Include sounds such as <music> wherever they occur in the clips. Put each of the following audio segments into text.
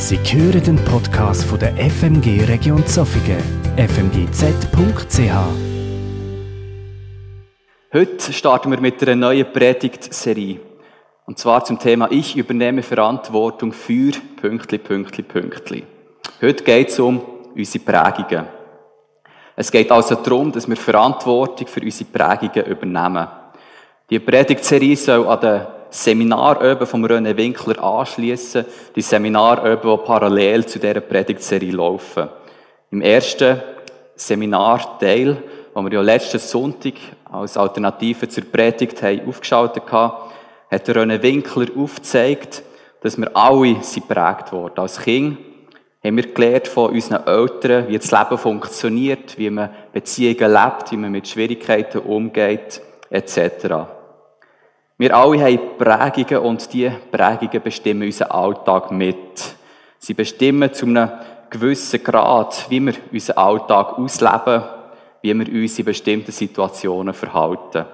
Sie hören den Podcast von der FMG Region Zofingen, fmgz.ch. Heute starten wir mit einer neuen Predigtserie. Und zwar zum Thema Ich übernehme Verantwortung für Pünktli, Pünktli, Pünktli. Heute geht es um unsere Prägungen. Es geht also darum, dass wir Verantwortung für unsere Prägungen übernehmen. Die Predigtserie soll an den Seminaröben vom René Winkler anschließen, die Seminaröben, die parallel zu dieser Predigtserie laufen. Im ersten Seminarteil, wo wir ja letzten Sonntag als Alternative zur Predigt haben aufgeschaltet haben, hat der René Winkler aufgezeigt, dass wir alle sind prägt wurden. Als Kind haben wir gelernt von unseren Eltern, wie das Leben funktioniert, wie man Beziehungen lebt, wie man mit Schwierigkeiten umgeht, etc. Wir alle haben Prägungen und diese Prägungen bestimmen unseren Alltag mit. Sie bestimmen zu einem gewissen Grad, wie wir unseren Alltag ausleben, wie wir uns in bestimmten Situationen verhalten.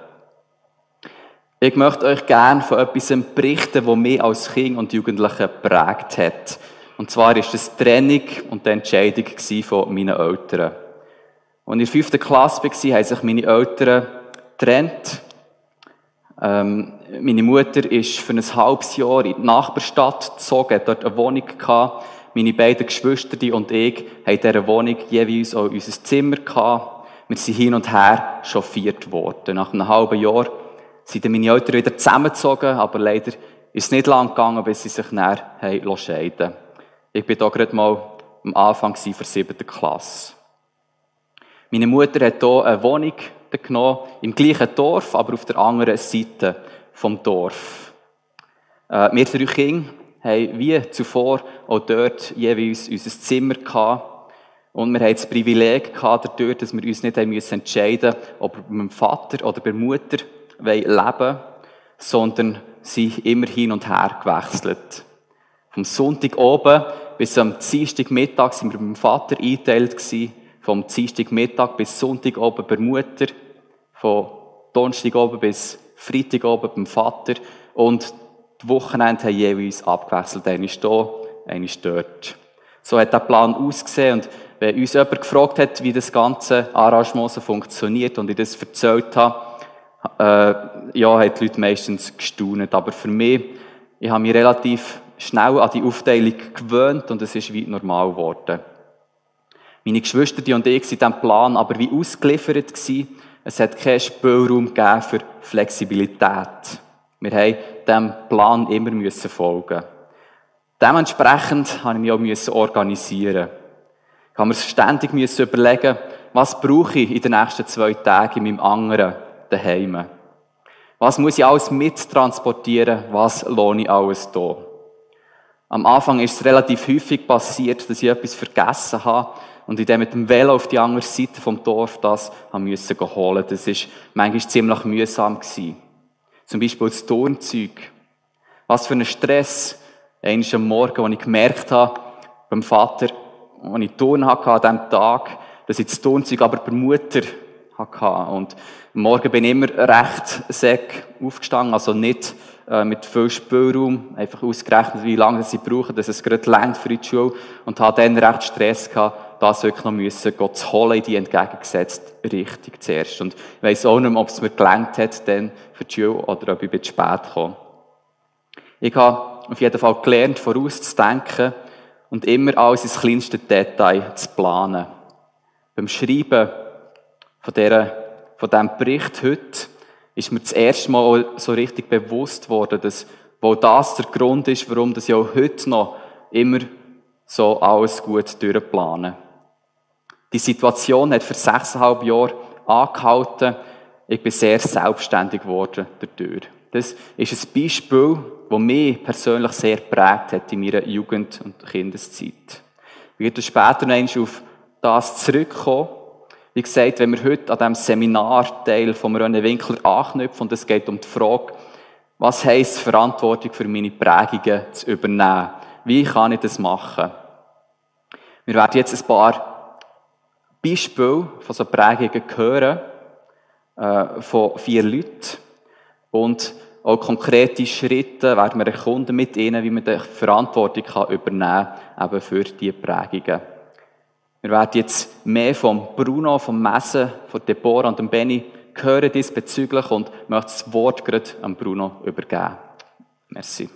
Ich möchte euch gerne von etwas berichten, das mich als Kind und Jugendliche prägt hat. Und zwar ist das die Trennung und die Entscheidung von meinen Eltern. Als ich in der fünften Klasse war, haben sich meine Eltern getrennt. Ähm, meine Mutter ist für ein halbes Jahr in die Nachbarstadt gezogen, dort eine Wohnung gehabt. Meine beiden Geschwister und ich haben in dieser Wohnung jeweils auch unser Zimmer gehabt. Wir sind hin und her chauffiert worden. Nach einem halben Jahr sind meine Eltern wieder zusammengezogen, aber leider ist es nicht lang gegangen, bis sie sich näher scheiden Ich bin da gerade mal am Anfang der siebten Klasse. Meine Mutter hat hier eine Wohnung genommen, im gleichen Dorf, aber auf der anderen Seite vom Dorf. Äh, wir drei Kinder haben wie zuvor auch dort jeweils unser Zimmer gehabt. Und wir haben das Privileg gehabt, dadurch, dass wir uns nicht haben entscheiden mussten, ob wir bei meinem Vater oder bei der Mutter leben wollen, sondern sie immer hin und her gewechselt. Vom Sonntag oben bis am Dienstagmittag sind wir beim Vater eingeteilt. Vom Dienstagmittag bis Sonntag oben bei der Mutter von Donnerstag oben bis Freitag oben beim Vater. Und die Wochenende haben jeweils abgewechselt. Einer ist hier, einer ist dort. So hat der Plan ausgesehen. Und wenn uns jemand gefragt hat, wie das ganze Arrangement funktioniert und ich das erzählt habe, äh, ja, hat die Leute meistens gestaunt. Aber für mich, ich habe mich relativ schnell an die Aufteilung gewöhnt und es ist wie normal geworden. Meine Geschwister die und ich sind diesem Plan aber wie ausgeliefert gewesen. Es hat keinen Spielraum für Flexibilität. Wir haben diesem Plan immer müssen folgen. Dementsprechend habe ich mich auch müssen organisieren. Ich habe mir ständig müssen überlegen, was brauche ich in den nächsten zwei Tagen in meinem anderen daheim? Was muss ich alles mittransportieren? Was lohne ich alles hier? Am Anfang ist es relativ häufig passiert, dass ich etwas vergessen habe und ich dann mit dem Velo auf die andere Seite vom Dorf das haben müssen holen. Das ist manchmal ziemlich mühsam gewesen. Zum Beispiel das Turnzeug. Was für ein Stress. Einmal am Morgen, als ich gemerkt habe, beim Vater, als ich Turn hatte an diesem Tag, dass ich das Turnzeug aber bei Mutter hatte. Und am Morgen bin ich immer recht säck aufgestanden, also nicht äh, mit viel Spielraum, einfach ausgerechnet, wie lange sie brauchen, dass es gerade längt für die Schule und habe dann recht Stress gehabt, das wirklich noch müssen, Gott zu holen in die entgegengesetzte Richtung zuerst. Und ich weiss auch nicht ob es mir gelangt hat, dann für die Schule oder ob ich zu spät kam. Ich habe auf jeden Fall gelernt, vorauszudenken und immer alles ins kleinste Detail zu planen. Beim Schreiben von, dieser, von diesem Bericht heute ist mir das erste Mal so richtig bewusst worden, dass wo das der Grund ist, warum das ja heute noch immer so alles gut durchplanen. Die Situation hat für sechseinhalb Jahre angehalten. Ich bin sehr selbstständig geworden dadurch. Das ist ein Beispiel, das mich persönlich sehr prägt hat in meiner Jugend- und Kindeszeit. Ich werde später noch auf das zurückkommen. Wie gesagt, wenn wir heute an diesem Seminarteil vom René Winkler anknüpfen, und es geht um die Frage, was heisst Verantwortung für meine Prägungen zu übernehmen? Wie kann ich das machen? Wir werden jetzt ein paar Beispiel von so Prägungen hören, äh, von vier Leuten. Und auch konkrete Schritte werden wir erkunden mit ihnen, wie man die Verantwortung kann übernehmen kann, eben für diese Prägungen. Wir werden jetzt mehr vom Bruno, vom Messen, von Deborah und dem Benny hören diesbezüglich und möchte das Wort gerade an Bruno übergeben. Merci.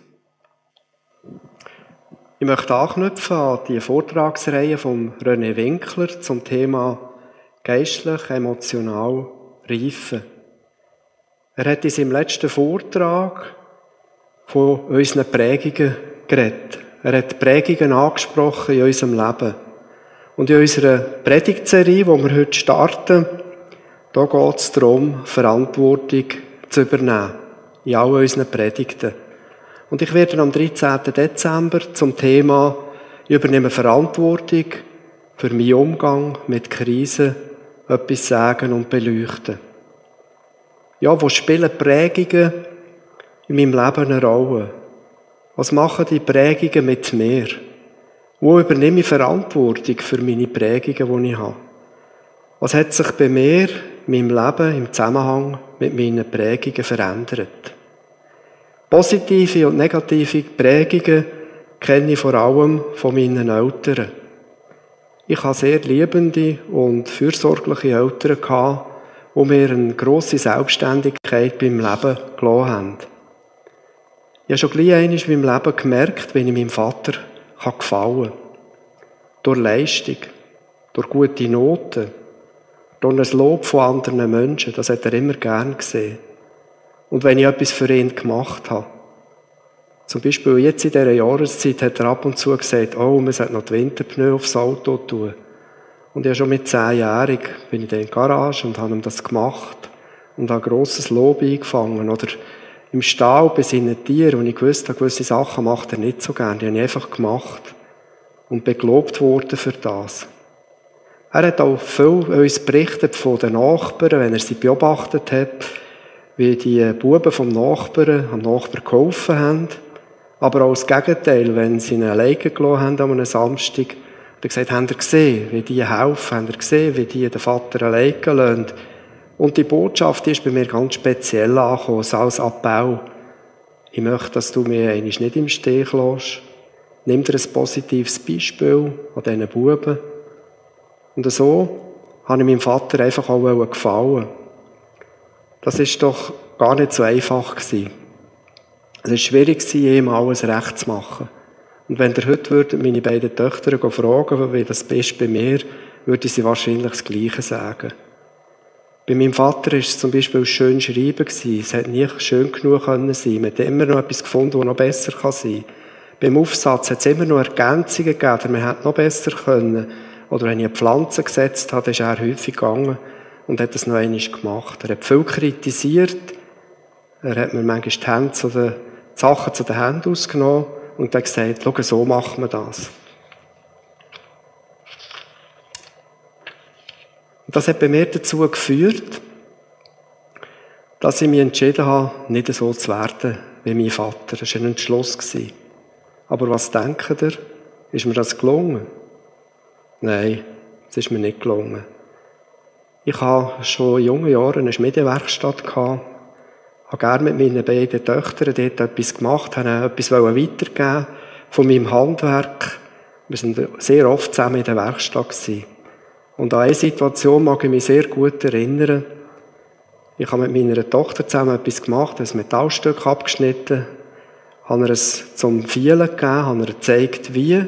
Ich möchte anknüpfen an die Vortragsreihe von René Winkler zum Thema geistlich, emotional reifen. Er hat in seinem letzten Vortrag von unseren Prägungen geredet. Er hat Prägungen angesprochen in unserem Leben. Und in unserer Predigtserie, die wir heute starten, da geht es darum, Verantwortung zu übernehmen. In all unseren Predigten. Und ich werde am 13. Dezember zum Thema Ich übernehme Verantwortung für meinen Umgang mit Krisen etwas sagen und beleuchten. Ja, wo spielen Prägungen in meinem Leben eine Rolle? Was machen die Prägungen mit mir? Wo übernehme ich Verantwortung für meine Prägungen, die ich habe? Was hat sich bei mir, in meinem Leben, im Zusammenhang mit meinen Prägungen verändert? Positive und negative Prägungen kenne ich vor allem von meinen Eltern. Ich habe sehr liebende und fürsorgliche Eltern gehabt, die mir eine grosse Selbstständigkeit beim Leben gelassen haben. Ich habe schon gleich einmal in meinem Leben gemerkt, wenn ich meinem Vater gefallen kann. Durch Leistung, durch gute Noten, durch ein Lob von anderen Menschen, das hat er immer gern gesehen. Und wenn ich etwas für ihn gemacht habe. Zum Beispiel jetzt in dieser Jahreszeit hat er ab und zu gesagt, oh, man sollte noch die Winterpneu aufs Auto tun. Und ja, schon mit zehnjährig bin ich in der Garage und habe ihm das gemacht und habe grosses Lob eingefangen. Oder im Stall bei seinen Tieren, und ich wusste, gewisse Sachen macht er nicht so gerne. Die habe ich einfach gemacht und belobt worden für das. Er hat auch viel uns berichtet von den Nachbarn, wenn er sie beobachtet hat, wie die Buben vom Nachbarn am Nachbarn geholfen haben. Aber auch das Gegenteil, wenn sie ihn alleine gelassen haben an einem Samstag, er gesagt, habt ihr gesehen, wie die helfen? Habt ihr gesehen, wie die den Vater alleine lassen? Und die Botschaft ist bei mir ganz speziell angekommen, als Appell. Ich möchte, dass du mir eigentlich nicht im Stich lässt. Nimm dir ein positives Beispiel an diesen Buben. Und so habe ich meinem Vater einfach auch gefallen. Das ist doch gar nicht so einfach gewesen. Es war schwierig, ihm alles recht zu machen. Und wenn ihr heute würdet, meine beiden Töchter fragen, wie das bist bei mir, würde sie wahrscheinlich das Gleiche sagen. Bei meinem Vater war es zum Beispiel schön schreiben. Es hat nie schön genug sein Man hat immer noch etwas gefunden, das noch besser sein kann. Beim Aufsatz hat es immer noch Ergänzungen gegeben, man hätte noch besser können. Oder wenn ich eine Pflanze gesetzt habe, ist er häufig gegangen und hat das noch einmal gemacht. Er hat viel kritisiert. Er hat mir manchmal die, Hände zu den, die Sachen zu den Händen ausgenommen und hat gesagt, schau, so machen wir das. Und das hat bei mir dazu geführt, dass ich mich entschieden habe, nicht so zu werden wie mein Vater. Das war ein Entschluss. Aber was denkt ihr? Ist mir das gelungen? Nein, es ist mir nicht gelungen. Ich habe schon in jungen Jahren eine Schmiedewerkstatt gehabt, habe gerne mit meinen beiden Töchtern dort etwas gemacht, habe etwas weitergeben von meinem Handwerk. Wir sind sehr oft zusammen in der Werkstatt gewesen. Und an eine Situation mag ich mich sehr gut erinnern. Ich habe mit meiner Tochter zusammen etwas gemacht, ein Metallstück abgeschnitten, habe ihr es zum Vielen gegeben, habe ihr gezeigt, wie,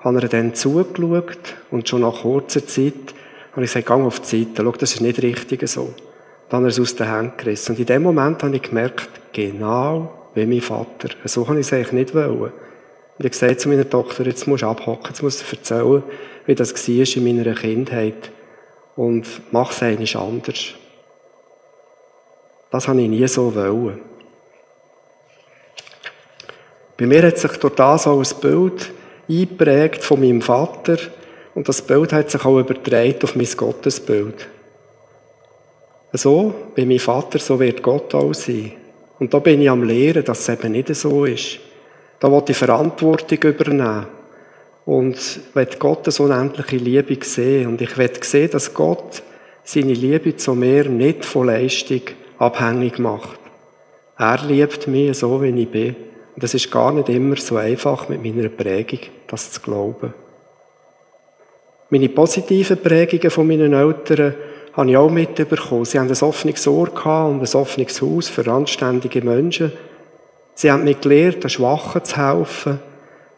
habe ihr dann zugeschaut und schon nach kurzer Zeit habe ich gesagt, geh auf die Seite, schau, das ist nicht richtig so. Dann hat er es aus den Händen gerissen. Und in dem Moment habe ich gemerkt, genau wie mein Vater. So kann ich es eigentlich nicht wollen. Und ich gesagt zu meiner Tochter, jetzt musst du abhocken, jetzt musst du erzählen, wie das war in meiner Kindheit. Und mach es eigentlich anders. Das habe ich nie so wollen. Bei mir hat sich durch das auch ein Bild eingeprägt von meinem Vater, und das Bild hat sich auch übertragen auf mein Gottesbild. So, wie mein Vater, so wird Gott auch sein. Und da bin ich am Lehren, dass es eben nicht so ist. Da will ich Verantwortung übernehmen. Und will Gott so unendliche Liebe sehen. Und ich will sehen, dass Gott seine Liebe zu mir nicht von Leistung abhängig macht. Er liebt mich so, wie ich bin. Und es ist gar nicht immer so einfach mit meiner Prägung, das zu glauben. Meine positiven Prägungen von meinen Eltern habe ich auch mitbekommen. Sie haben ein offenes Ohr und ein offenes Haus für anständige Menschen. Sie haben mir gelehrt, den Schwachen zu helfen.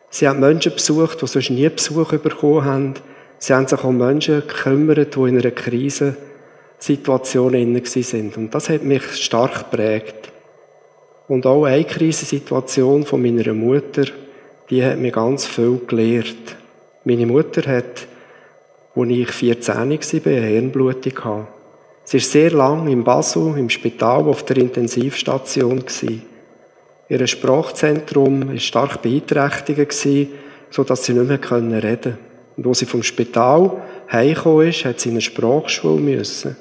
Sie haben Menschen besucht, die sonst nie Besuch bekommen haben. Sie haben sich um Menschen gekümmert, die in einer Krisensituation inne sind. Und das hat mich stark geprägt. Und auch eine Krisensituation von meiner Mutter, die hat mir ganz viel gelehrt. Meine Mutter hat, als ich 14 war, eine Hirnblutung gehabt. Sie war sehr lang im Basel, im Spital, auf der Intensivstation. Ihr Sprachzentrum war stark beeinträchtigt, sodass sie nicht mehr reden konnte. Und als sie vom Spital heimgekommen ist, hat sie in eine Sprachschule müssen.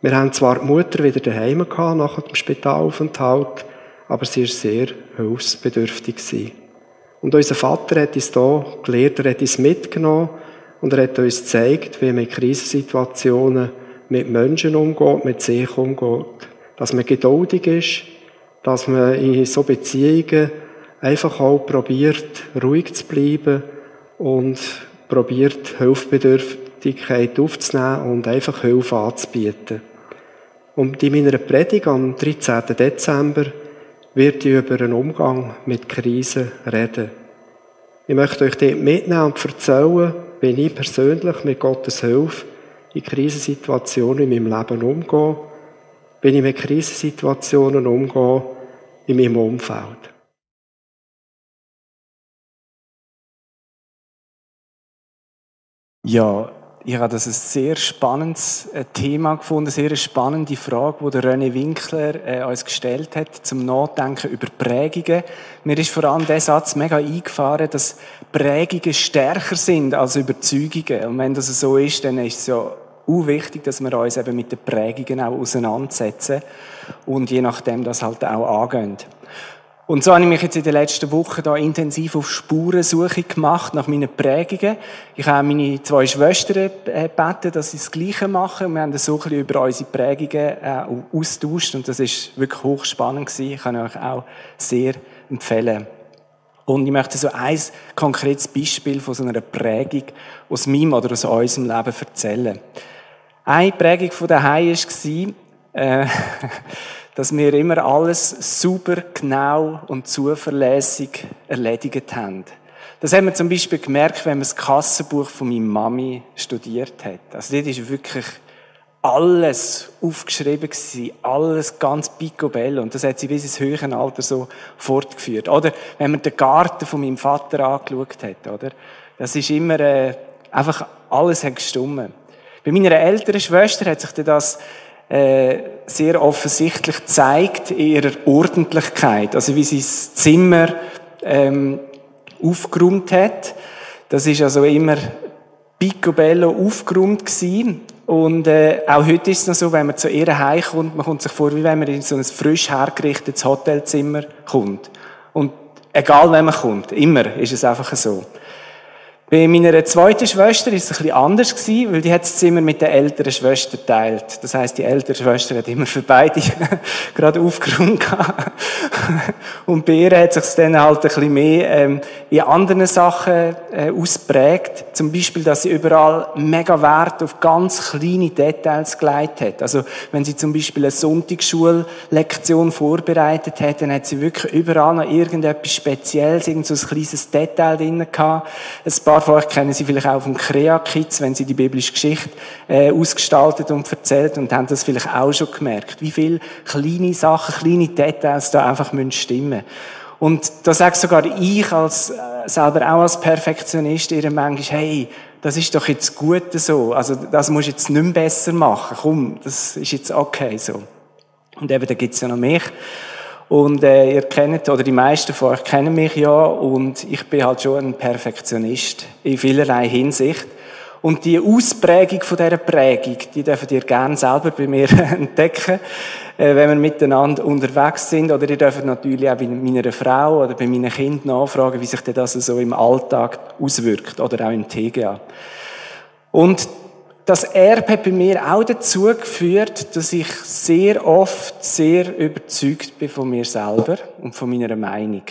Wir haben zwar die Mutter wieder daheim gehabt, nach dem Spitalaufenthalt, aber sie war sehr hilfsbedürftig. Und unser Vater hat uns da gelehrt, er hat uns mitgenommen und er hat uns gezeigt, wie man in Krisensituationen mit Menschen umgeht, mit sich umgeht. Dass man geduldig ist, dass man in so Beziehungen einfach auch probiert, ruhig zu bleiben und probiert, Hilfsbedürftigkeit aufzunehmen und einfach Hilfe anzubieten. Und in meiner Predigt am 13. Dezember wird ich über einen Umgang mit Krisen reden. Ich möchte euch dort mitnehmen und erzählen, wie ich persönlich mit Gottes Hilfe in Krisensituationen in meinem Leben umgehe, wie ich mit Krisensituationen umgehe in meinem Umfeld. Ja, ich habe das ein sehr spannendes äh, Thema gefunden, eine sehr spannende Frage, die René Winkler äh, uns gestellt hat, zum Nachdenken über Prägungen. Mir ist vor allem der Satz mega eingefahren, dass Prägungen stärker sind als Überzeugungen. Und wenn das so ist, dann ist es ja auch wichtig, dass wir uns eben mit den Prägungen auch auseinandersetzen und je nachdem das halt auch angehen. Und so habe ich mich jetzt in den letzten Wochen da intensiv auf Spurensuche gemacht nach meinen Prägungen. Ich habe meine zwei Schwestern äh, gebeten, dass sie das Gleiche machen. Und wir haben so ein bisschen über unsere Prägungen äh, austauscht und das ist wirklich hochspannend gewesen. Ich kann euch auch sehr empfehlen. Und ich möchte so ein konkretes Beispiel von so einer Prägung aus meinem oder aus unserem Leben erzählen. Eine Prägung von daheim war, äh, <laughs> dass wir immer alles super, genau und zuverlässig erledigt haben. Das haben wir zum Beispiel gemerkt, wenn man das Kassenbuch von meiner Mami studiert hat. Also dort ist wirklich alles aufgeschrieben gewesen, alles ganz picobello. Und das hat sie bis ins höhere Alter so fortgeführt. Oder wenn man den Garten von meinem Vater angeschaut hat, oder? Das ist immer, äh, einfach alles hat gestummen. Bei meiner älteren Schwester hat sich das sehr offensichtlich zeigt in ihrer Ordentlichkeit. Also wie sie das Zimmer ähm, aufgeräumt hat. Das ist also immer picobello aufgeräumt gewesen. Und äh, auch heute ist es noch so, wenn man zu ihr heimkommt, man kommt sich vor, wie wenn man in so ein frisch hergerichtetes Hotelzimmer kommt. Und egal, wenn man kommt, immer ist es einfach so. Bei meiner zweiten Schwester ist es ein bisschen anders gewesen, weil die hat das Zimmer mit der älteren Schwester teilt. Das heißt, die ältere Schwester hat immer für beide <laughs> gerade aufgeräumt Und bei ihr hat sich dann halt ein bisschen mehr ähm, in anderen Sachen äh, ausprägt. Zum Beispiel, dass sie überall mega Wert auf ganz kleine Details gelegt hat. Also, wenn sie zum Beispiel eine Sonntagsschullektion vorbereitet hat, dann hat sie wirklich überall noch irgendetwas Spezielles, irgend so ein kleines Detail drin gehabt. Ein paar von euch kennen sie vielleicht auch vom Crea Kids, wenn sie die biblische Geschichte äh, ausgestaltet und erzählt und haben das vielleicht auch schon gemerkt, wie viele kleine Sachen, kleine Details da einfach müssen stimmen. Und da sagt sogar ich als äh, selber auch als Perfektionist ihr manchmal, hey, das ist doch jetzt gut so. Also das musst du jetzt nicht mehr besser machen. Komm, das ist jetzt okay so. Und eben, da gibt's ja noch mehr. Und äh, ihr kennt, oder die meisten von euch kennen mich ja, und ich bin halt schon ein Perfektionist in vielerlei Hinsicht. Und die Ausprägung von dieser Prägung, die dürft ihr gerne selber bei mir <laughs> entdecken, äh, wenn wir miteinander unterwegs sind. Oder ihr dürft natürlich auch bei meiner Frau oder bei meinen Kindern nachfragen, wie sich das so im Alltag auswirkt oder auch im TGA. Und das Erbe hat bei mir auch dazu geführt, dass ich sehr oft sehr überzeugt bin von mir selber und von meiner Meinung.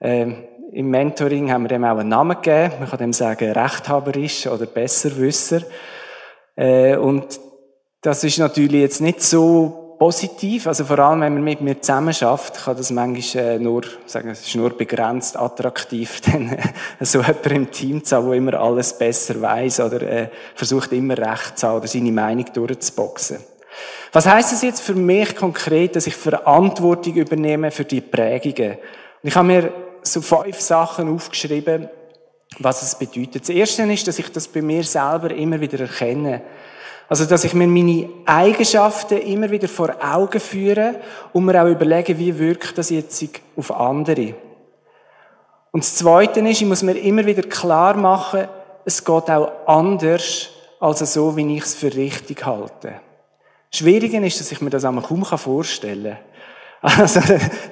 Ähm, Im Mentoring haben wir dem auch einen Namen gegeben. Man kann dem sagen, rechthaberisch oder Besserwisser. Äh, und das ist natürlich jetzt nicht so positiv. Also vor allem, wenn man mit mir zusammen schafft, kann das manchmal äh, nur, sagen, es ist nur begrenzt attraktiv, <laughs> dann äh, so jemand im Team zu haben, der immer alles besser weiß oder äh, versucht immer recht zu haben oder seine Meinung durchzuboxen. Was heißt es jetzt für mich konkret, dass ich Verantwortung übernehme für die Prägungen? Und ich habe mir so fünf Sachen aufgeschrieben, was es bedeutet. Das erste ist, dass ich das bei mir selber immer wieder erkenne. Also, dass ich mir meine Eigenschaften immer wieder vor Augen führe und mir auch überlege, wie wirkt das jetzt auf andere. Und das Zweite ist, ich muss mir immer wieder klar machen, es geht auch anders, als so, wie ich es für richtig halte. Schwieriger ist, dass ich mir das einmal kaum vorstellen kann. <laughs> Also,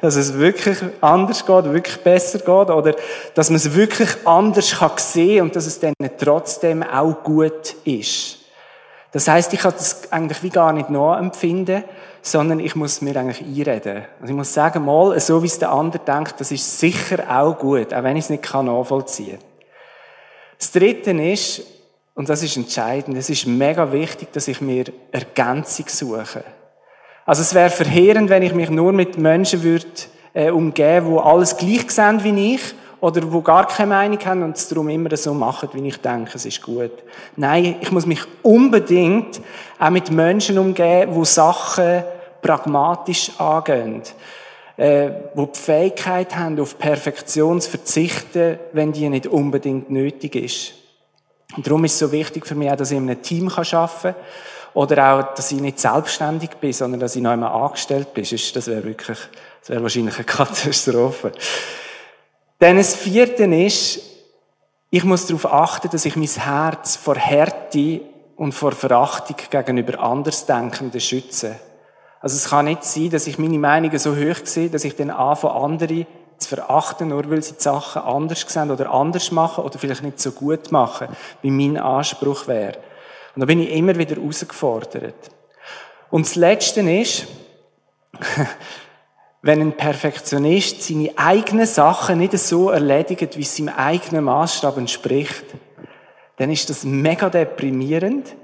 dass es wirklich anders geht, wirklich besser geht, oder dass man es wirklich anders kann sehen und dass es dann trotzdem auch gut ist. Das heißt, ich kann das eigentlich wie gar nicht nachempfinden, sondern ich muss mir eigentlich einreden. Also ich muss sagen, mal, so wie es der andere denkt, das ist sicher auch gut, auch wenn ich es nicht nachvollziehen kann. Das Dritte ist, und das ist entscheidend, es ist mega wichtig, dass ich mir Ergänzung suche. Also es wäre verheerend, wenn ich mich nur mit Menschen würde äh, umgeben, wo alles gleich sehen wie ich oder wo gar keine Meinung haben und es darum immer so machen, wie ich denke, es ist gut. Nein, ich muss mich unbedingt auch mit Menschen umgehen, wo Sachen pragmatisch angehen, äh, wo die Fähigkeit haben, auf Perfektion zu verzichten, wenn die nicht unbedingt nötig ist. Und darum ist es so wichtig für mich auch, dass ich in einem Team arbeiten kann oder auch, dass ich nicht selbstständig bin, sondern dass ich noch einmal angestellt bin. Das wäre wirklich, das wäre wahrscheinlich eine <laughs> Katastrophe. Dann das vierte ist, ich muss darauf achten, dass ich mein Herz vor Härte und vor Verachtung gegenüber Andersdenkenden schütze. Also es kann nicht sein, dass ich meine Meinungen so hoch sehe, dass ich dann anfange, andere zu verachten, nur weil sie die Sachen anders sehen oder anders machen oder vielleicht nicht so gut machen, wie mein Anspruch wäre. Und da bin ich immer wieder herausgefordert. Und das Letzte ist, <laughs> wenn ein Perfektionist seine eigenen Sachen nicht so erledigt, wie es seinem eigenen Maßstab entspricht, dann ist das mega deprimierend.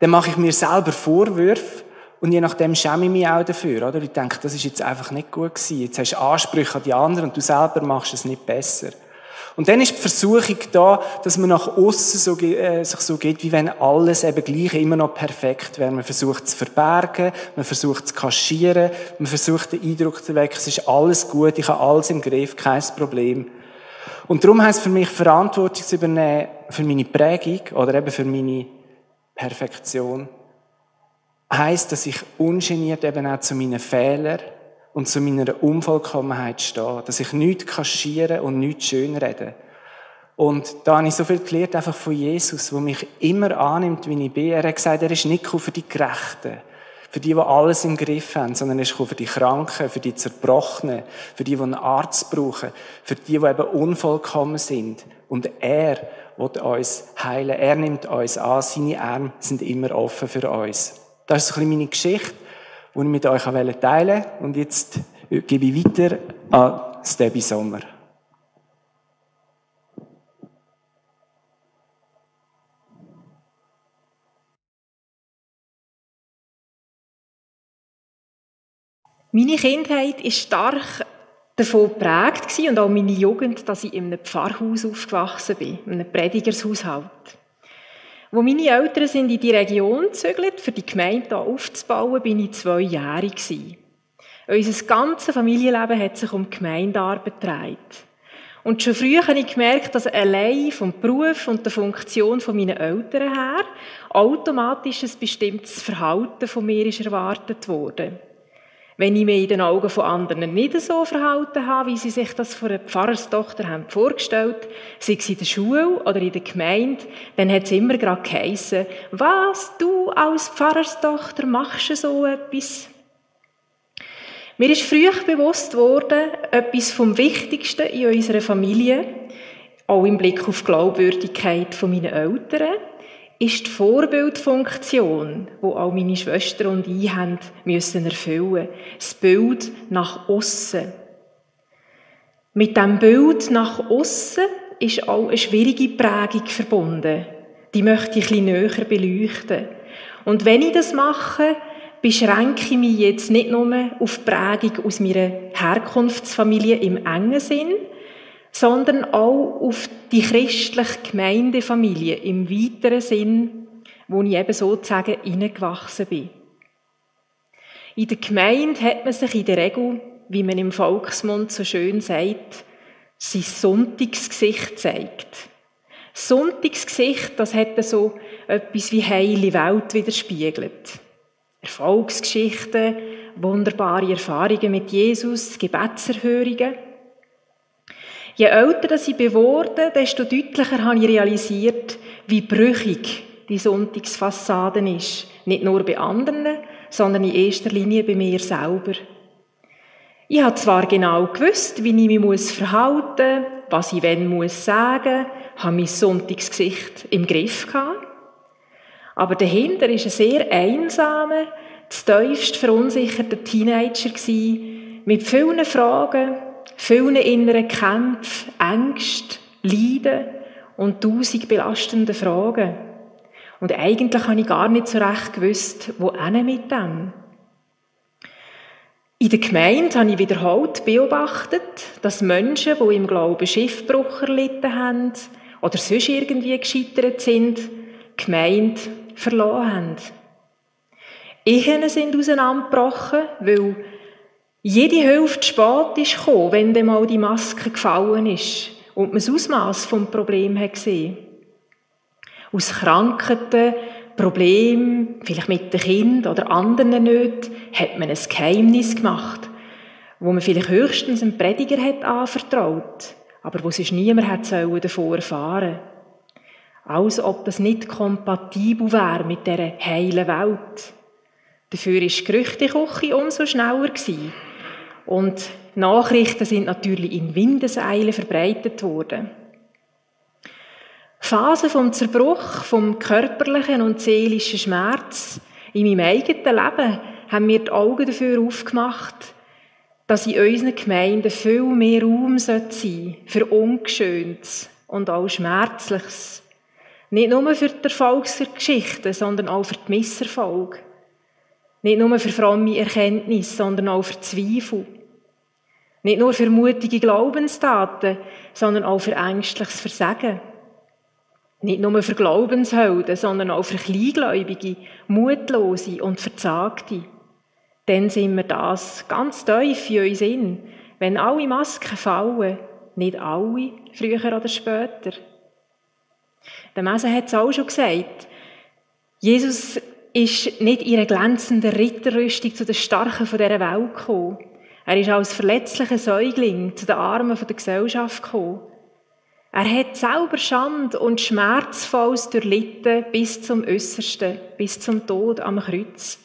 Dann mache ich mir selber Vorwürfe und je nachdem schäme ich mich auch dafür. Oder? Ich denke, das ist jetzt einfach nicht gut gewesen. Jetzt hast du Ansprüche an die anderen und du selber machst es nicht besser. Und dann ist die Versuchung da, dass man nach außen so, äh, sich so geht, wie wenn alles eben gleich immer noch perfekt wäre. Man versucht zu verbergen, man versucht zu kaschieren, man versucht den Eindruck zu wecken, es ist alles gut, ich habe alles im Griff, kein Problem. Und darum heißt es für mich, Verantwortung zu übernehmen für meine Prägung oder eben für meine Perfektion, heißt, dass ich ungeniert eben auch zu meinen Fehlern und zu meiner Unvollkommenheit stehen. Dass ich nichts kaschieren und nichts schönreden. Und da habe ich so viel gelernt einfach von Jesus, der mich immer annimmt, wie ich bin. Er hat gesagt, er ist nicht für die Gerechten, für die, die alles im Griff haben, sondern er ist für die Kranken, für die Zerbrochenen, für die, die einen Arzt brauchen, für die, die eben unvollkommen sind. Und er will uns heilen. Er nimmt uns an. Seine Arme sind immer offen für uns. Das ist so ein bisschen meine Geschichte die ich mit euch teilen wollte. Und jetzt gebe ich weiter an Stebby Sommer. Meine Kindheit war stark davon geprägt und auch meine Jugend, dass ich in einem Pfarrhaus aufgewachsen bin, in einem Predigershaushalt. Wo meine Eltern sind in die Region gezögert, für die Gemeinde aufzubauen, bin ich zweijährig gewesen. Unser ganzes Familienleben hat sich um Gemeindearbeit gedreht. Und schon früh habe ich gemerkt, dass allein vom Beruf und der Funktion von meinen Eltern her automatisch ein bestimmtes Verhalten von mir ist erwartet wurde. Wenn ich mich in den Augen von anderen nicht so verhalten habe, wie sie sich das von einer Pfarrerstochter haben vorgestellt sei es in der Schule oder in der Gemeinde, dann hat es immer gerade geheissen, was, du als Pfarrerstochter machst so etwas? Mir ist früh bewusst worden, etwas vom Wichtigsten in unserer Familie, auch im Blick auf die Glaubwürdigkeit meiner Eltern, ist die Vorbildfunktion, wo auch meine Schwester und ich haben müssen erfüllen. Das Bild nach außen. Mit dem Bild nach außen ist auch eine schwierige Prägung verbunden. Die möchte ich ein näher beleuchten. Und wenn ich das mache, beschränke ich mich jetzt nicht nur auf die Prägung aus meiner Herkunftsfamilie im engen Sinn, sondern auch auf die christliche Gemeindefamilie im weiteren Sinn, wo ich eben sozusagen hineingewachsen bin. In der Gemeinde hat man sich in der Regel, wie man im Volksmund so schön sagt, sein Sonntagsgesicht gezeigt. Sonntagsgesicht, das hat so etwas wie heile Welt widerspiegelt. Erfolgsgeschichten, wunderbare Erfahrungen mit Jesus, Gebetserhörungen. Je älter ich geworden desto deutlicher habe ich realisiert, wie brüchig die Sonntagsfassade ist. Nicht nur bei anderen, sondern in erster Linie bei mir selber. Ich habe zwar genau gewusst, wie ich mich verhalten muss, was ich wenn muss sagen, habe mein Sonntagsgesicht im Griff gehabt. Aber dahinter ist ein sehr einsamer, tiefst verunsicherter Teenager mit vielen Fragen, vielen inneren Kämpfen, Ängsten, Leiden und tausend belastenden Fragen. Und eigentlich habe ich gar nicht so recht gewusst, wo mit dem. In der Gemeinde habe ich wiederholt beobachtet, dass Menschen, die im Glauben Schiffbruch erlitten haben oder sonst irgendwie gescheitert sind, die Gemeinde verloren haben. Ehen sind auseinandergebrochen, weil jede Hälfte spät ist gekommen, wenn dann mal die Maske gefallen ist und man das Ausmaß vom Problem hat gesehen. Aus Krankheiten, Problemen, vielleicht mit dem Kind oder anderen nicht, hat man ein Geheimnis gemacht, wo man vielleicht höchstens einem Prediger hat anvertraut, aber wo sich niemand hat davon erfahren als ob das nicht kompatibel wäre mit dieser heilen Welt. Dafür war die Gerüchteküche umso schneller. Gewesen. Und Nachrichten sind natürlich in Windeseilen verbreitet worden. Phasen vom Zerbruch, vom körperlichen und seelischen Schmerz in meinem eigenen Leben haben mir die Augen dafür aufgemacht, dass in unseren Gemeinden viel mehr Raum sein sollte für Ungeschöntes und auch Schmerzliches. Nicht nur für die Erfolgsgeschichten, sondern auch für die Misserfolge. Nicht nur für fromme Erkenntnis, sondern auch für Zweifel. Nicht nur für mutige Glaubenstaten, sondern auch für ängstliches Versagen. Nicht nur für Glaubenshelden, sondern auch für Kleingläubige, Mutlose und Verzagte. Dann sind wir das ganz tief in uns in, wenn alle Masken fallen, nicht alle, früher oder später. Der Messe hat es auch schon gesagt. Jesus ist nicht in einer glänzenden Ritterrüstung zu den Starken dieser Welt gekommen. Er ist als verletzlicher Säugling zu den Armen der Gesellschaft gekommen. Er hat selber Schand und Schmerzvolles durchlitten bis zum Äußersten, bis zum Tod am Kreuz.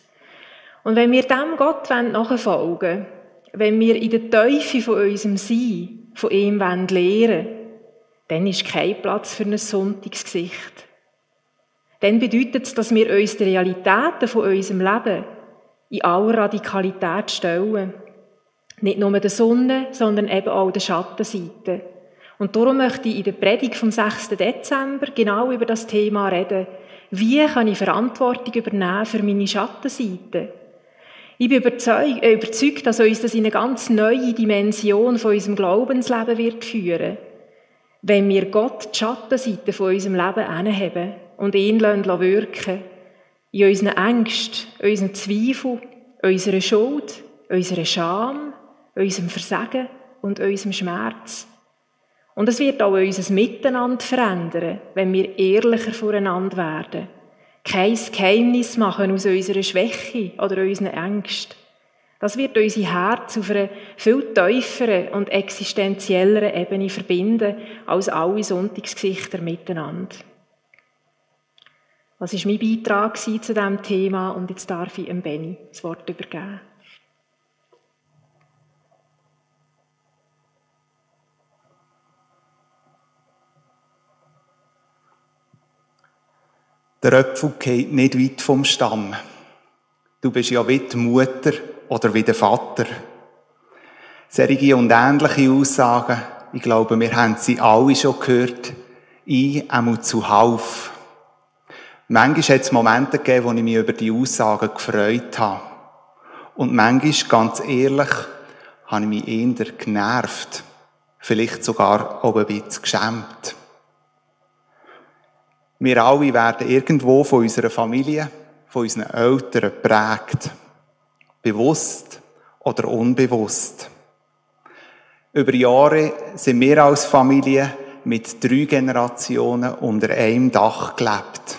Und wenn wir dem Gott nachfolgen wollen, wenn wir in der Teufel von unserem Sein von ihm lernen wollen, dann ist kein Platz für ein Sonntagsgesicht. Dann bedeutet es, dass wir uns die Realitäten von unserem Leben in aller Radikalität stellen. Nicht nur der Sonne, sondern eben auch der Schattenseite. Und darum möchte ich in der Predigt vom 6. Dezember genau über das Thema reden. Wie kann ich Verantwortung übernehmen für meine Schattenseite? Ich bin überzeugt, äh, überzeugt, dass uns das in eine ganz neue Dimension von unserem Glaubensleben wird führen. Wenn wir Gott die Schattenseite von unserem Leben anheben und ihn wirken in unseren Ängsten, unseren Zweifeln, unserer Schuld, unserer Scham, unserem Versagen und unserem Schmerz. Und es wird auch unser Miteinander verändern, wenn wir ehrlicher voreinander werden. Kein Geheimnis machen aus unserer Schwäche oder unseren Ängsten. Das wird unser Herz auf einer viel tieferen und existenzielleren Ebene verbinden als alle Sonntagsgesichter miteinander. Was ist mein Beitrag zu diesem Thema? Und jetzt darf ich Benny das Wort übergeben. Der Apfel geht nicht weit vom Stamm. Du bist ja wie die Mutter oder wie der Vater. Serige und ähnliche Aussagen, ich glaube, wir haben sie alle schon gehört, ich einmal zuhauf. Manchmal hat es Momente gegeben, wo ich mich über die Aussagen gefreut habe. Und manchmal, ganz ehrlich, habe ich mich eher genervt. Vielleicht sogar auch ein bisschen geschämt. Wir alle werden irgendwo von unserer Familie, von unseren Eltern geprägt. Bewusst oder unbewusst. Über Jahre sind wir als Familie mit drei Generationen unter einem Dach gelebt.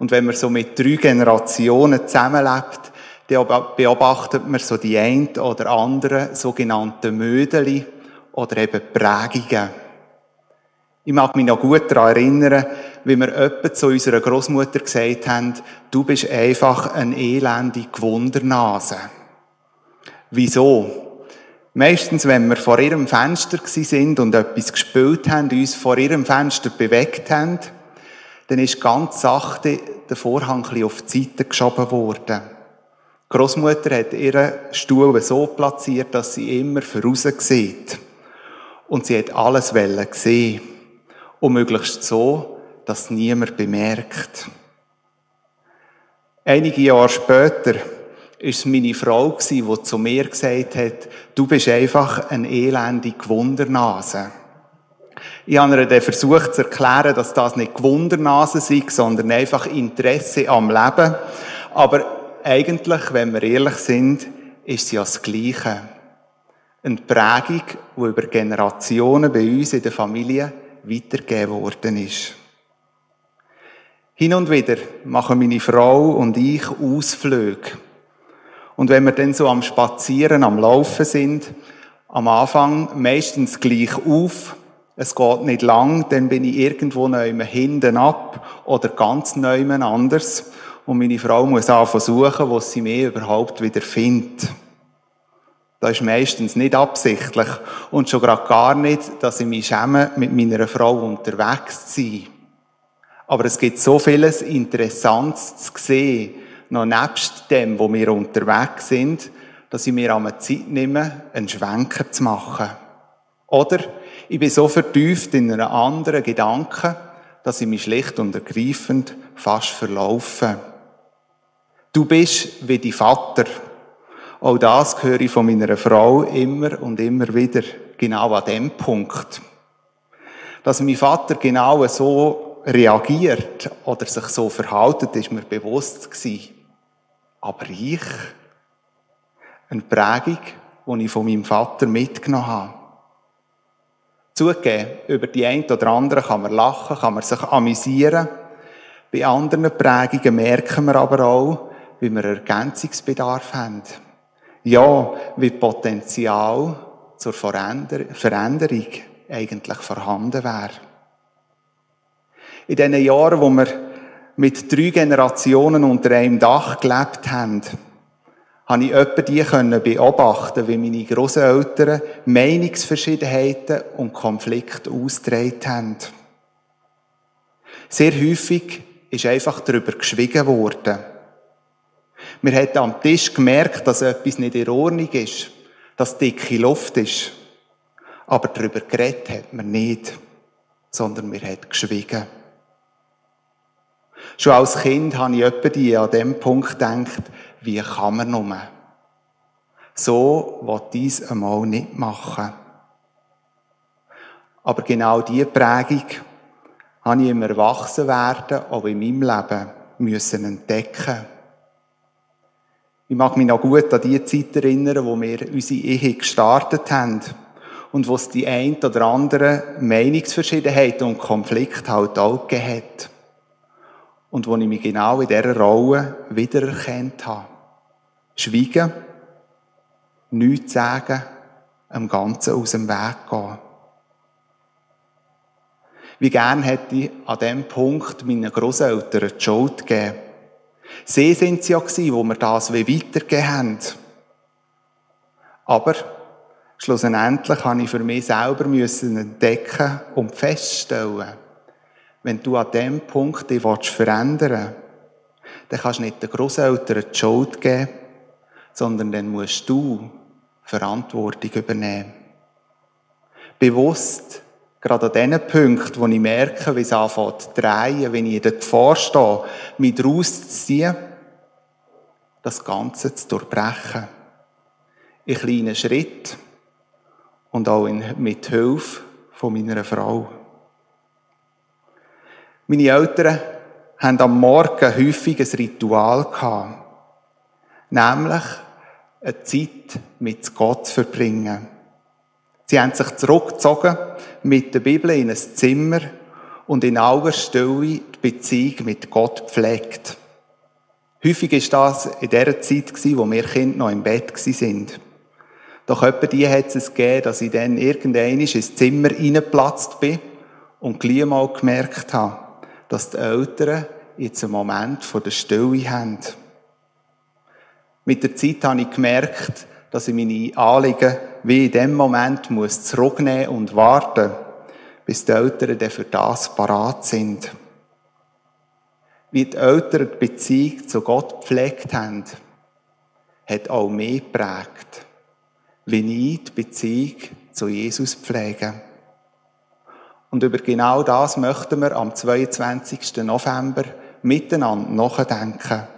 Und wenn man so mit drei Generationen zusammenlebt, dann beobachtet man so die ein oder anderen sogenannten Mödeli oder eben Prägungen. Ich mag mich noch gut daran erinnern, wie wir öppe zu unserer Großmutter gesagt haben, du bist einfach eine elende Gewundernase. Wieso? Meistens, wenn wir vor ihrem Fenster sind und etwas gespielt haben, uns vor ihrem Fenster bewegt haben, dann ist ganz sachte der Vorhang ein auf die Seite geschoben worden. Die Großmutter hat ihren Stuhl so platziert, dass sie immer voraus sieht. Und sie hat alles sehen. Und möglichst so, dass niemand bemerkt. Einige Jahre später ist es meine Frau die zu mir gesagt hat, du bist einfach eine elende Gewundernase. Ich habe ihr dann versucht zu erklären, dass das nicht Gewundernase sind, sondern einfach Interesse am Leben. Aber eigentlich, wenn wir ehrlich sind, ist sie ja das Gleiche. Eine Prägung, die über Generationen bei uns in der Familie weitergegeben worden ist. Hin und wieder machen meine Frau und ich Ausflüge und wenn wir dann so am Spazieren, am Laufen sind, am Anfang meistens gleich auf, es geht nicht lang, dann bin ich irgendwo neuem hinten ab oder ganz neuem anders. Und meine Frau muss auch versuchen, wo sie mich überhaupt wieder findet. Das ist meistens nicht absichtlich und schon gerade gar nicht, dass ich mich schäme, mit meiner Frau unterwegs zu sein. Aber es gibt so vieles Interessantes zu sehen, noch nebst dem, wo wir unterwegs sind, dass ich mir einmal Zeit nehme, einen Schwenker zu machen. Oder ich bin so vertieft in einen anderen Gedanken, dass ich mich schlicht und ergreifend fast verlaufe. Du bist wie die Vater. Auch das höre ich von meiner Frau immer und immer wieder, genau an dem Punkt. Dass mein Vater genau so reagiert oder sich so verhaltet, ist mir bewusst gewesen. Aber ich, eine Prägung, die ich von meinem Vater mitgenommen habe. Zugegeben, über die einen oder anderen kann man lachen, kann man sich amüsieren. Bei anderen Prägungen merken wir aber auch, wie wir Ergänzungsbedarf haben. Ja, wie Potenzial zur Veränderung eigentlich vorhanden wäre. In diesen Jahren, wo wir mit drei Generationen unter einem Dach gelebt haben, habe ich etwa die können beobachten, wie meine Großeltern Meinungsverschiedenheiten und Konflikte ausgetragen haben. Sehr häufig ist einfach darüber geschwiegen worden. Wir haben am Tisch gemerkt, dass etwas nicht in Ordnung ist, dass dicke Luft ist. Aber darüber geredet hat man nicht, sondern wir haben geschwiegen. Schon als Kind habe ich etwa die an dem Punkt gedacht, wie kann man nur? So will dies einmal nicht machen. Aber genau diese Prägung habe ich im Erwachsenwerden, auch in meinem Leben, müssen entdecken. Ich mag mich noch gut an die Zeit erinnern, wo wir unsere Ehe gestartet haben und wo es die ein oder andere Meinungsverschiedenheit und Konflikt halt auch gegeben hat und wo ich mich genau in dieser Rolle wiedererkannt habe. Schweigen, nichts sagen, am Ganzen aus dem Weg gehen. Wie gern hätte ich an diesem Punkt meinen Großeltern die Schuld gegeben. Sie sind es ja gewesen, wo wir das weitergegeben haben. Aber schlussendlich habe ich für mich selber entdecken und feststellen, wenn du an dem Punkt dich verändern willst, dann kannst du nicht den Großeltern die Schuld geben, sondern dann musst du Verantwortung übernehmen. Bewusst, gerade an den Punkten, wo ich merke, wie es anfängt zu drehen, wenn ich in der Gefahr stehe, mich daraus zu ziehen, das Ganze zu durchbrechen. In kleinen Schritt und auch mit Hilfe von meiner Frau. Meine Eltern haben am Morgen häufig ein Ritual gehabt. Nämlich eine Zeit mit Gott zu verbringen. Sie haben sich zurückgezogen mit der Bibel in ein Zimmer und in aller Stille die Beziehung mit Gott pflegt. Häufig war das in der Zeit, wo wir Kinder noch im Bett sind. Doch etwa die hat es gegeben, dass ich dann irgendwann ins Zimmer reingeplatzt bin und gleich mal gemerkt habe, dass die Eltern jetzt einen Moment von der Stille haben. Mit der Zeit habe ich gemerkt, dass ich meine Anliegen wie in dem Moment muss zurücknehmen und warten, bis die Eltern dann für das parat sind. Wie die Eltern die Beziehung zu Gott gepflegt haben, hat auch mich geprägt, wie ich die Beziehung zu Jesus pflege. Und über genau das möchten wir am 22. November miteinander nachdenken.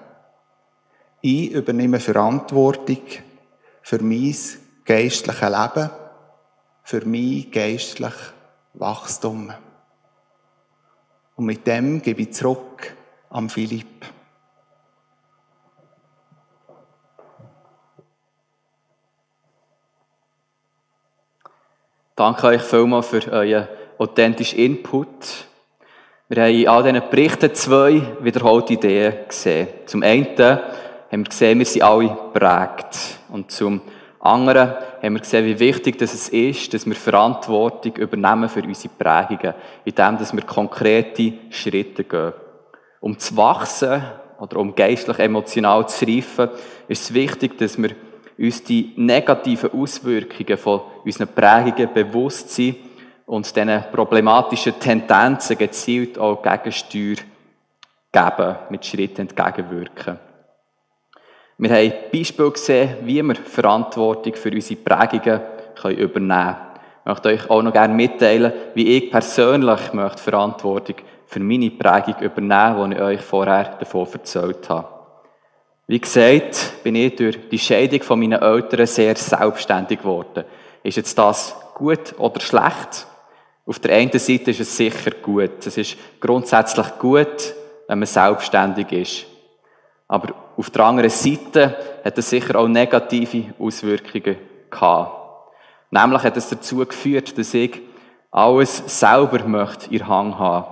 Ich übernehme Verantwortung für mein geistliches Leben, für mein geistliches Wachstum. Und mit dem gebe ich zurück an Philipp. Danke euch vielmals für euren authentischen Input. Wir haben in all diesen Berichten zwei wiederholte Ideen gesehen. Zum einen haben wir gesehen, wir sind alle prägt. Und zum anderen haben wir gesehen, wie wichtig es ist, dass wir Verantwortung übernehmen für unsere Prägungen, indem wir konkrete Schritte gehen. Um zu wachsen oder um geistlich emotional zu reifen, ist es wichtig, dass wir uns die negativen Auswirkungen von unseren Prägungen bewusst sind und diesen problematischen Tendenzen gezielt auch Gegensteuer geben, mit Schritten entgegenwirken. Wir haben Beispiele gesehen, wie wir Verantwortung für unsere Prägungen übernehmen können. Ich möchte euch auch noch gerne mitteilen, wie ich persönlich möchte Verantwortung für meine Prägung übernehmen, die ich euch vorher davon erzählt habe. Wie gesagt, bin ich durch die Scheidung von meinen Eltern sehr selbstständig geworden. Ist jetzt das gut oder schlecht? Auf der einen Seite ist es sicher gut. Es ist grundsätzlich gut, wenn man selbstständig ist. Aber auf der anderen Seite hat es sicher auch negative Auswirkungen gehabt. Nämlich hat es dazu geführt, dass ich alles selber möchte in Hang haben.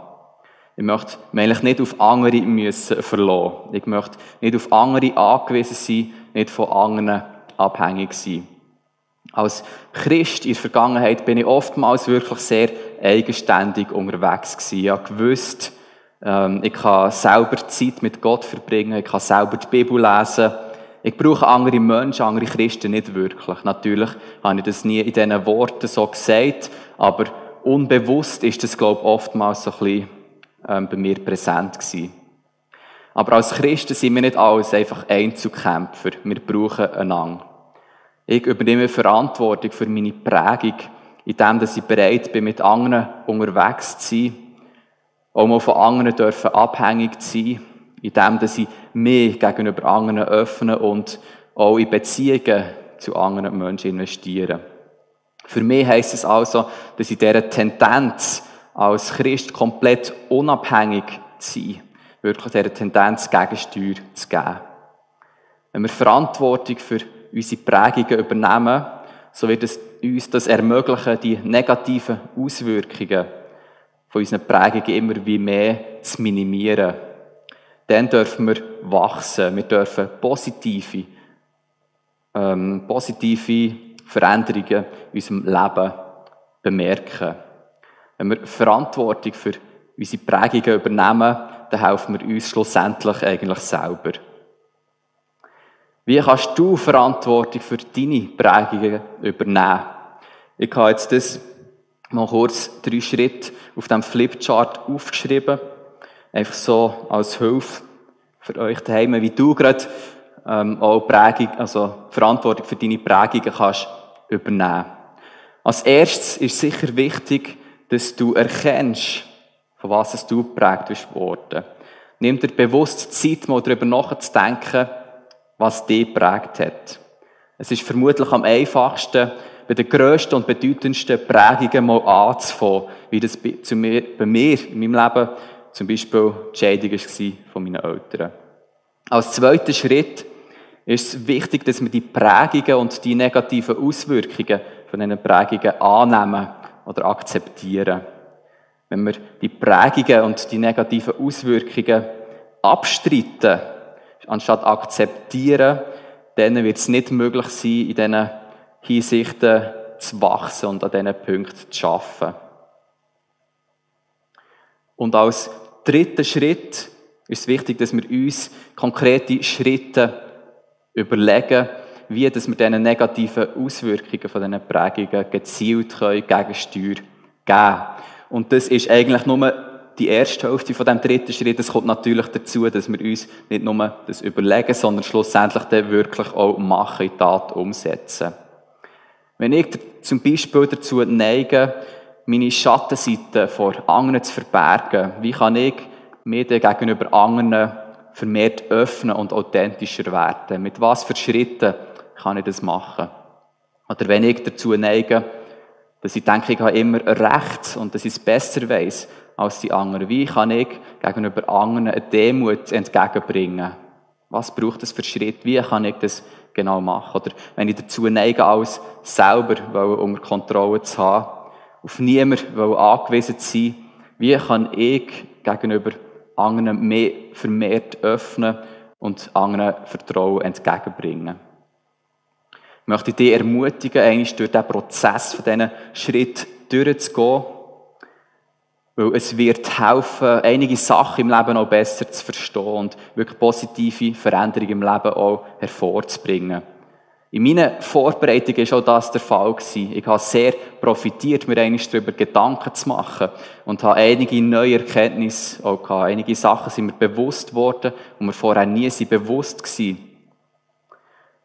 Ich möchte mich eigentlich nicht auf andere müssen verlassen. Ich möchte nicht auf andere angewiesen sein, nicht von anderen abhängig sein. Als Christ in der Vergangenheit bin ich oftmals wirklich sehr eigenständig unterwegs gewesen. Ich habe gewusst, ähm, ich kann selber Zeit mit Gott verbringen, ich kann selber die Bibel lesen. Ich brauche andere Menschen, andere Christen nicht wirklich. Natürlich habe ich das nie in diesen Worten so gesagt, aber unbewusst ist das, glaube ich, oftmals so ein bisschen ähm, bei mir präsent gewesen. Aber als Christen sind wir nicht alles einfach Einzelkämpfer. Wir brauchen einander. Ich übernehme Verantwortung für meine Prägung, indem ich bereit bin, mit anderen unterwegs zu sein, auch mal von anderen dürfen abhängig zu sein, indem ich mich gegenüber anderen öffne und auch in Beziehungen zu anderen Menschen investiere. Für mich heisst es also, dass ich dieser Tendenz als Christ komplett unabhängig zu sein, wirklich dieser Tendenz Gegensteuer zu geben. Wenn wir Verantwortung für unsere Prägungen übernehmen, so wird es uns das ermöglichen, die negativen Auswirkungen von unseren Prägungen immer wie mehr zu minimieren. Dann dürfen wir wachsen, wir dürfen positive, ähm, positive Veränderungen in unserem Leben bemerken. Wenn wir Verantwortung für unsere Prägungen übernehmen, dann helfen wir uns schlussendlich eigentlich selber. Wie kannst du Verantwortung für deine Prägungen übernehmen? Ich habe jetzt das mal kurz drei Schritte auf dem Flipchart aufgeschrieben. Einfach so als Hilfe für euch daheim, wie du gerade ähm, auch Prägung, also Verantwortung für deine Prägungen kannst übernehmen. Als erstes ist sicher wichtig, dass du erkennst, von was du geprägt bist worden. Nimm dir bewusst Zeit, mal darüber nachzudenken, was dich geprägt hat. Es ist vermutlich am einfachsten, bei den grössten und bedeutendsten Prägungen mal anzufangen, wie das bei, mir, bei mir in meinem Leben zum Beispiel die Scheidung war von meinen Eltern. Als zweiter Schritt ist es wichtig, dass wir die Prägungen und die negativen Auswirkungen von diesen Prägungen annehmen oder akzeptieren. Wenn wir die Prägungen und die negativen Auswirkungen abstreiten, anstatt akzeptieren, dann wird es nicht möglich sein, in diesen Hinsichten zu wachsen und an diesen Punkten zu arbeiten. Und als dritten Schritt ist es wichtig, dass wir uns konkrete Schritte überlegen, wie dass wir diesen negativen Auswirkungen von diesen Prägungen gezielt können geben können. Und das ist eigentlich nur die erste Hälfte von dem dritten Schritt. Es kommt natürlich dazu, dass wir uns nicht nur das überlegen, sondern schlussendlich dann wirklich auch machen, in Tat umsetzen. Wenn ich zum Beispiel dazu neige, meine Schattenseite vor anderen zu verbergen, wie kann ich mir gegenüber anderen vermehrt öffnen und authentischer werden? Mit was für Schritten kann ich das machen? Oder wenn ich dazu neige, dass ich denke, ich habe immer Recht und dass ich es besser weiß als die anderen. Wie kann ich gegenüber anderen eine Demut entgegenbringen? Was braucht es für Schritt? Wie kann ich das genau machen? Oder wenn ich dazu neige, alles selber unter Kontrolle zu haben, auf niemanden angewiesen zu sein, wie kann ich gegenüber anderen mehr vermehrt öffnen und anderen Vertrauen entgegenbringen? Ich möchte dich ermutigen, eigentlich durch diesen Prozess von diesen Schritt durchzugehen, weil es wird helfen, einige Sachen im Leben auch besser zu verstehen und wirklich positive Veränderungen im Leben auch hervorzubringen. In meinen Vorbereitungen war auch das der Fall. Ich habe sehr profitiert, mir eigentlich darüber Gedanken zu machen und habe einige neue Erkenntnisse auch gehabt. Einige Sachen sind mir bewusst worden, und mir vorher nie bewusst waren.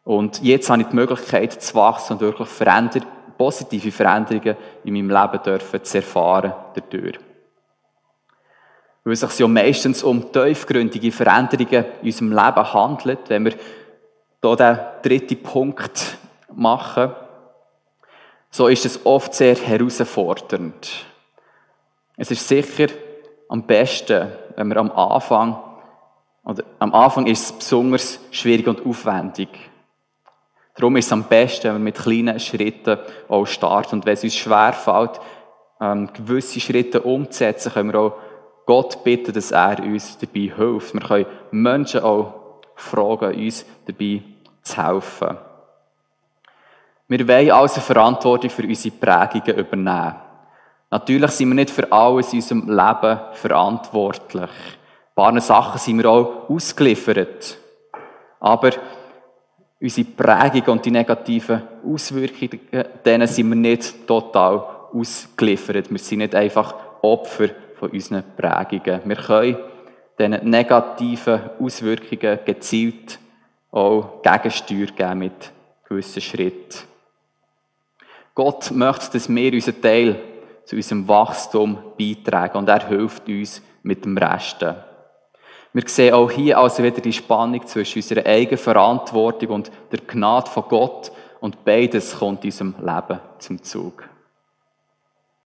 Und jetzt habe ich die Möglichkeit zu wachsen und wirklich Veränder positive Veränderungen in meinem Leben dürfen zu erfahren dadurch. Weil es sich ja meistens um tiefgründige Veränderungen in unserem Leben handelt, wenn wir hier den dritten Punkt machen, so ist es oft sehr herausfordernd. Es ist sicher am besten, wenn wir am Anfang, oder am Anfang ist es besonders schwierig und aufwendig. Darum ist es am besten, wenn wir mit kleinen Schritten auch starten. Und wenn es uns schwerfällt, ähm, gewisse Schritte umzusetzen, können wir auch Gott bitten, dass er uns dabei hilft. Wir können Menschen auch fragen, uns dabei zu helfen. Wir wollen also Verantwortung für unsere Prägungen übernehmen. Natürlich sind wir nicht für alles in unserem Leben verantwortlich. Ein paar Sachen sind wir auch ausgeliefert. Aber unsere Prägung und die negativen Auswirkungen, denen sind wir nicht total ausgeliefert. Wir sind nicht einfach Opfer von unseren Prägungen. Wir können diesen negativen Auswirkungen gezielt auch Gegensteuer geben mit gewissen Schritten. Gott möchte, dass wir unseren Teil zu unserem Wachstum beitragen und er hilft uns mit dem Resten. Wir sehen auch hier also wieder die Spannung zwischen unserer eigenen Verantwortung und der Gnade von Gott und beides kommt in unserem Leben zum Zug.